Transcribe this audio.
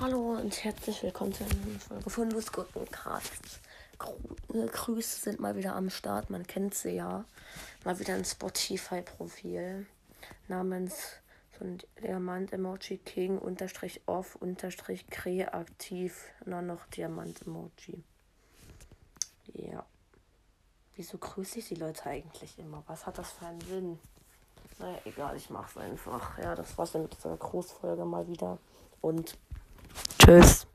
Hallo und herzlich willkommen zu einer neuen Folge von Lustgurkencast. Äh, Grüße sind mal wieder am Start, man kennt sie ja. Mal wieder ein Spotify-Profil namens von Diamant Emoji King unterstrich off unterstrich kreativ dann noch Diamant Emoji. Ja. Wieso grüße ich die Leute eigentlich immer? Was hat das für einen Sinn? Naja, egal, ich mach's einfach. Ja, das war's dann mit dieser Großfolge mal wieder. Und tschüss.